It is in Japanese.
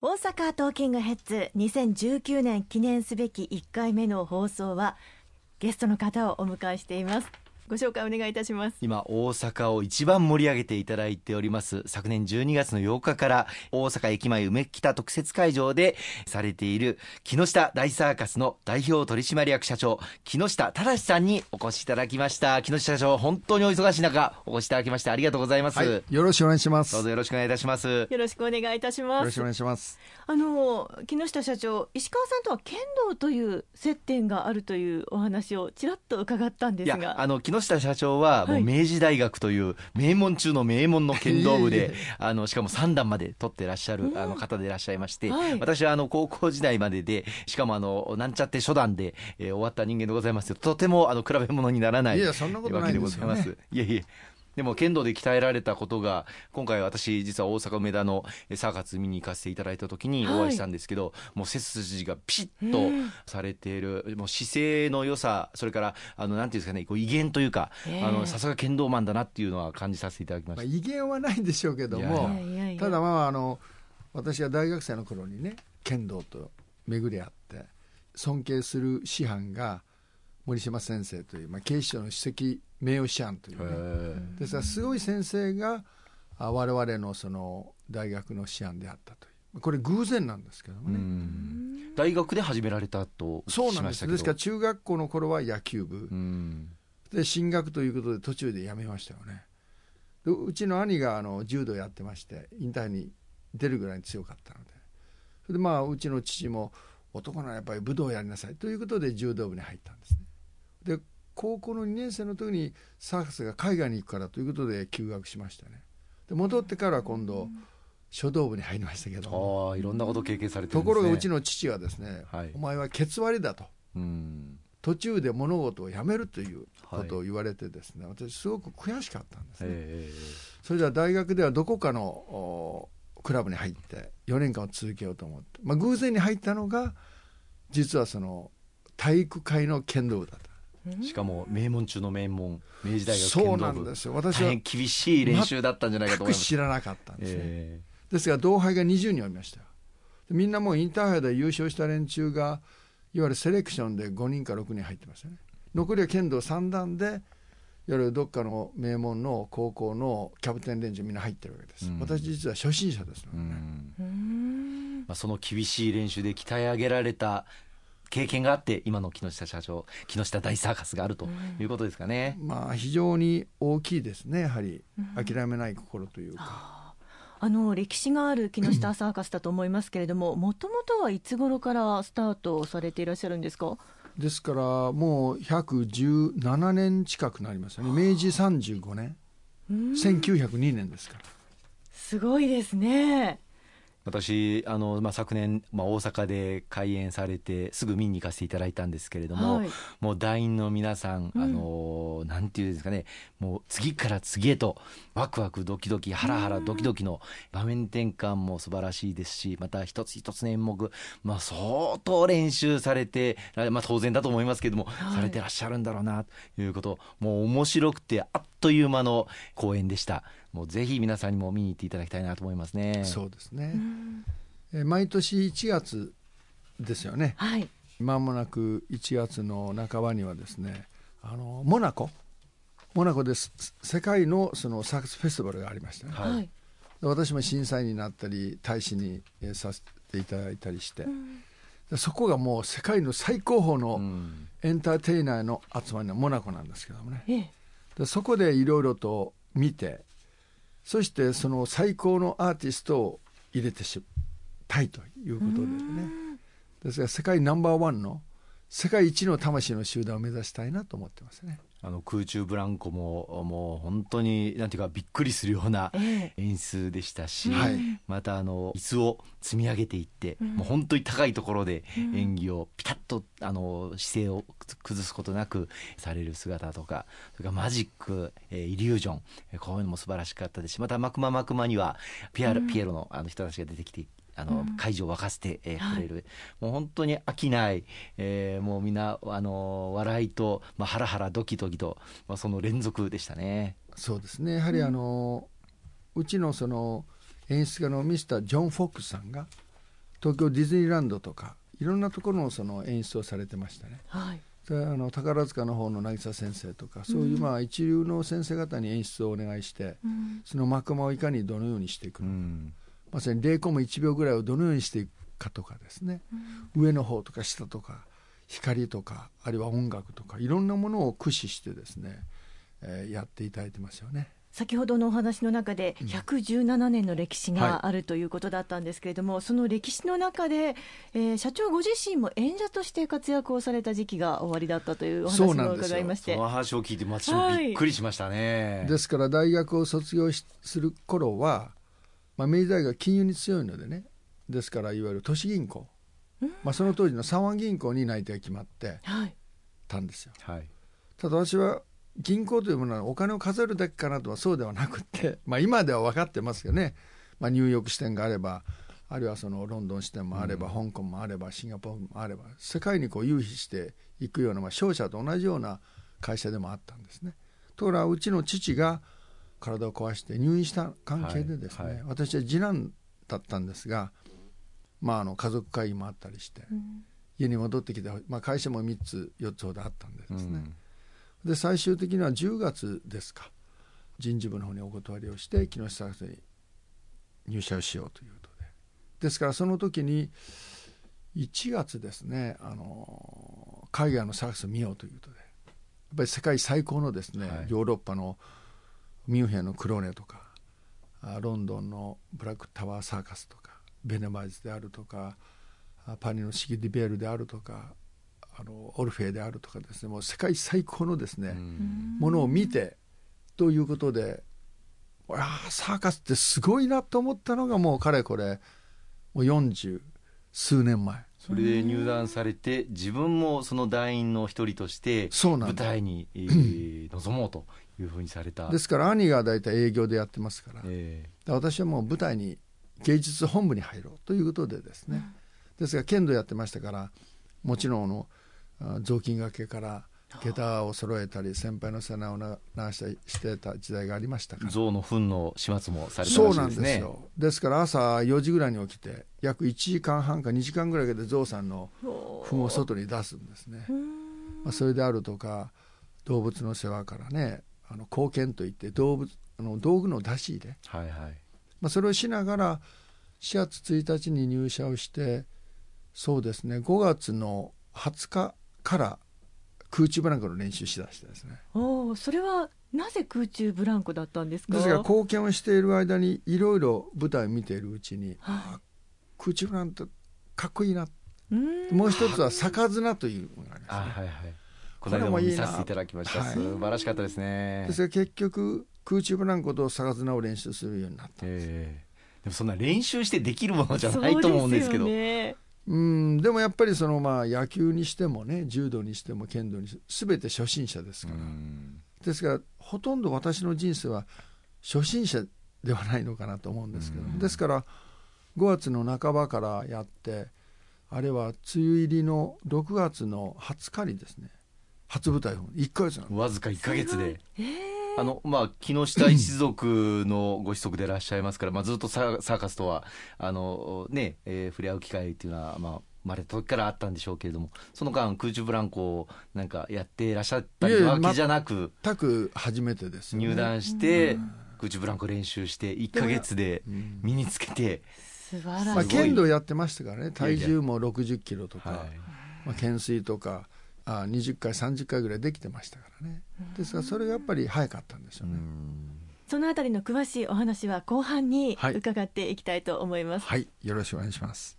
大阪トーキングヘッズ2019年記念すべき1回目の放送はゲストの方をお迎えしています。ご紹介お願いいたします。今大阪を一番盛り上げていただいております昨年12月の8日から大阪駅前梅北特設会場でされている木下大サーカスの代表取締役社長木下忠さんにお越しいただきました。木下社長本当にお忙しい中お越しいただきましてありがとうございます、はい、よろしくお願いします。どうぞよろしくお願いいたします。よろしくお願いいたします。よろしくお願いします。あの木下社長石川さんとは剣道という接点があるというお話をちらっと伺ったんですが。あの木下社長はもう明治大学という名門中の名門の剣道部で、あのしかも3段まで取ってらっしゃるあの方でいらっしゃいまして、私はあの高校時代まででしかもあのなんちゃって初段で、えー、終わった人間でございますとてもあの比べ物にならないわけでございます。いやいやでも剣道で鍛えられたことが今回私実は大阪梅田のサーカス見に行かせていただいた時にお会いしたんですけど、はい、もう背筋がピシッとされている、もう姿勢の良さそれからあのなんていうんですかねこう威厳というか、あのさすが剣道マンだなっていうのは感じさせていただきました、まあ、威厳はないんでしょうけどもただまああの私が大学生の頃にね剣道と巡り合って尊敬する師範が森島先生という、まあ、警視庁の首席名誉師範というね。ですからすごい先生が我々のその大学の師範であったという。これ偶然なんですけどもね。大学で始められたとそうなんです。ですから中学校の頃は野球部。で進学ということで途中で辞めましたよね。うちの兄があの柔道やってまして引退に出るぐらいに強かったので。それでまあうちの父も男ならやっぱり武道をやりなさいということで柔道部に入ったんですね。で高校の2年生の時にサーカスが海外に行くからということで休学しましたね。で戻ってから今度書道部に入りましたけどああいろんなこと経験されてね、ところがうちの父はですね、はい、お前はケツ割りだと。途中で物事をやめるということを言われてですね、はい、私すごく悔しかったんですね。それでは大学ではどこかのクラブに入って4年間を続けようと思って、まあ、偶然に入ったのが実はその体育会の剣道部だったしかも名門中の名門明治大学そうなんですよ。私は厳しい練習だったんじゃないかと思います。知らなかったんですね、えー、ですが同輩が20人おりました。みんなもうインターハイで優勝した連中がいわゆるセレクションで5人か6人入ってましたね。残りは剣道3段でいわゆるどっかの名門の高校のキャプテン連中みんな入ってるわけです、うん、私実は初心者ですのでね、まあ、その厳しい練習で鍛え上げられた経験があって今の木下社長木下大サーカスがあるということですかね、うん、まあ非常に大きいですねやはり諦めない心というか、うん、あの歴史がある木下サーカスだと思いますけれどももともとはいつ頃からスタートされていらっしゃるんですか？ですからもう117年近くなりますよね。明治35年。1902年ですから。すごいですね私あの、まあ、昨年、まあ、大阪で開演されてすぐ見に行かせていただいたんですけれども、はい、もう団員の皆さん、うん、あのなんていうんですかねもう次から次へとワクワクドキドキハラハラドキドキの場面転換も素晴らしいですしまた一つ一つの演目、まあ、相当練習されて、まあ、当然だと思いますけれども、はい、されてらっしゃるんだろうなということもう面白くてあっという間の公演でした。もうぜひ皆さんにも見に行っていただきたいなと思いますね。そうですね。え毎年1月ですよね。はい。まもなく1月の半ばにはですね、あのモナコ、モナコです世界のそのサーカスフェスティバルがありましたね。はい。私も審査員になったり大使にさせていただいたりして、うん、そこがもう世界の最高峰のエンターテイナーの集まりのモナコなんですけどもね。えでそこでいろいろと見てそしてその最高のアーティストを入れてしたいということでね。ですから世界ナンバーワンの世界一の魂の集団を目指したいなと思ってますね。あの空中ブランコももう本当になんていうかびっくりするような演出でしたし、えー、またあの椅子を積み上げていって、うん、もう本当に高いところで演技をピタッとあの姿勢を崩すことなくされる姿とかそれからマジック、えー、イリュージョンこういうのも素晴らしかったですしまたマクママクマにはピア、うん、ピエロのあの人たちが出てきてあの、会場を沸かせて、えー、くれる、はい、もう本当に飽きない、えー、もうみんなあの笑いと、まあ、ハラハラドキドキと、まあ、その連続でしたね。そうですね。やはりあの、うちのその演出家のミスター・ジョン・フォックスさんが東京ディズニーランドとかいろんなところのその演出をされてましたね。はい。であの宝塚の方の渚先生とかそういうまあ一流の先生方に演出をお願いして、うん、その幕間をいかにどのようにしていくのか、うん、まさに0コム1秒ぐらいをどのようにしていくかとかですね、うん、上の方とか下とか光とかあるいは音楽とかいろんなものを駆使してですね、えー、やっていただいてますよね。先ほどのお話の中で117年の歴史があるということだったんですけれども、はい、その歴史の中で、えー、社長ご自身も演者として活躍をされた時期が終わりだったというお話も伺いまして。その話を聞いて私もびっくりしましたね、はい、ですから大学を卒業する頃は、まあ、明治大学金融に強いのでね。ですからいわゆる都市銀行、まあ、その当時の三湾銀行に内定が決まって。たんですよ、はい、ただ私は銀行というものはお金を数えるだけかなとはそうではなくて、まあ、今では分かってますよね、まあ、ニューヨーク支店があればあるいはそのロンドン支店もあれば、うん、香港もあればシンガポールもあれば世界にこう融資していくような、まあ、商社と同じような会社でもあったんですね。ところがうちの父が体を壊して入院した関係でですね、はいはい、私は次男だったんですが、まあ、あの家族会議もあったりして、うん、家に戻ってきて、まあ、会社も3つ4つほどあったんでですね、うん。で最終的には10月ですか。人事部の方にお断りをして木下博士に入社をしようということで。ですからその時に1月ですねあの海外のサーカスを見ようということで。やっぱり世界最高のですね、はい、ヨーロッパのミュンヘンのクローネとかロンドンのブラックタワーサーカスとかベネマイズであるとかパリのシギディベールであるとかあのオルフェーであるとかですねもう世界最高のですねものを見てということでああサーカスってすごいなと思ったのがもうかれこれもう40数年前。それで入団されて自分もその団員の一人として舞台に、えー、臨もうというふうにされた。ですから兄が大体営業でやってますから、えー、私はもう舞台に芸術本部に入ろうということでですね、ですが剣道やってましたからもちろんの雑巾がけから下駄を揃えたり先輩の背中を流したりしてた時代がありましたから。象の糞の始末もされてそうなんですよ。ですから朝4時ぐらいに起きて約1時間半か2時間ぐらいで象さんの糞を外に出すんですね、まあ、それであるとか動物の世話からねあの貢献といって動物あの道具の出し入れ、はいはい。まあ、それをしながら4月1日に入社をしてそうですね5月の20日から空中ブランコの練習しだしてですね。おそれはなぜ空中ブランコだったんですか？ですが貢献をしている間にいろいろ舞台を見ているうちに、はい、空中ブランコかっこいいな。もう一つは逆綱というのがありますね、はいはい、この間も見させていただきました、はい、素晴らしかったですね。ですが結局空中ブランコと逆綱を練習するようになったんです、えー、でもそんな練習してできるものじゃないと思うんですけど。うん。でもやっぱりそのまあ野球にしてもね柔道にしても剣道にしても全て初心者ですから。ですからほとんど私の人生は初心者ではないのかなと思うんですけど。ですから5月の半ばからやってあれは梅雨入りの6月の20日にですね初舞台を。1か月わずか1か月で。えー。あのまあ、木下一族のご子息でいらっしゃいますから、まあ、ずっとサーカスとはあの、ねえー、触れ合う機会っていうのは、まあ、生まれた時からあったんでしょうけれどもその間空中ブランコをなんかやっていらっしゃったわけじゃなく全く初めてです、ね、入団して、空中ブランコ練習して1か月で身につけて。素晴らしい、まあ、剣道やってましたからね。体重も60キロとか、はい、まあ、懸垂とかあ20回30回ぐらいできてましたからねですからそれがやっぱり早かったんですよね。そのあたりの詳しいお話は後半に伺っていきたいと思います。はい、はい、よろしくお願いします。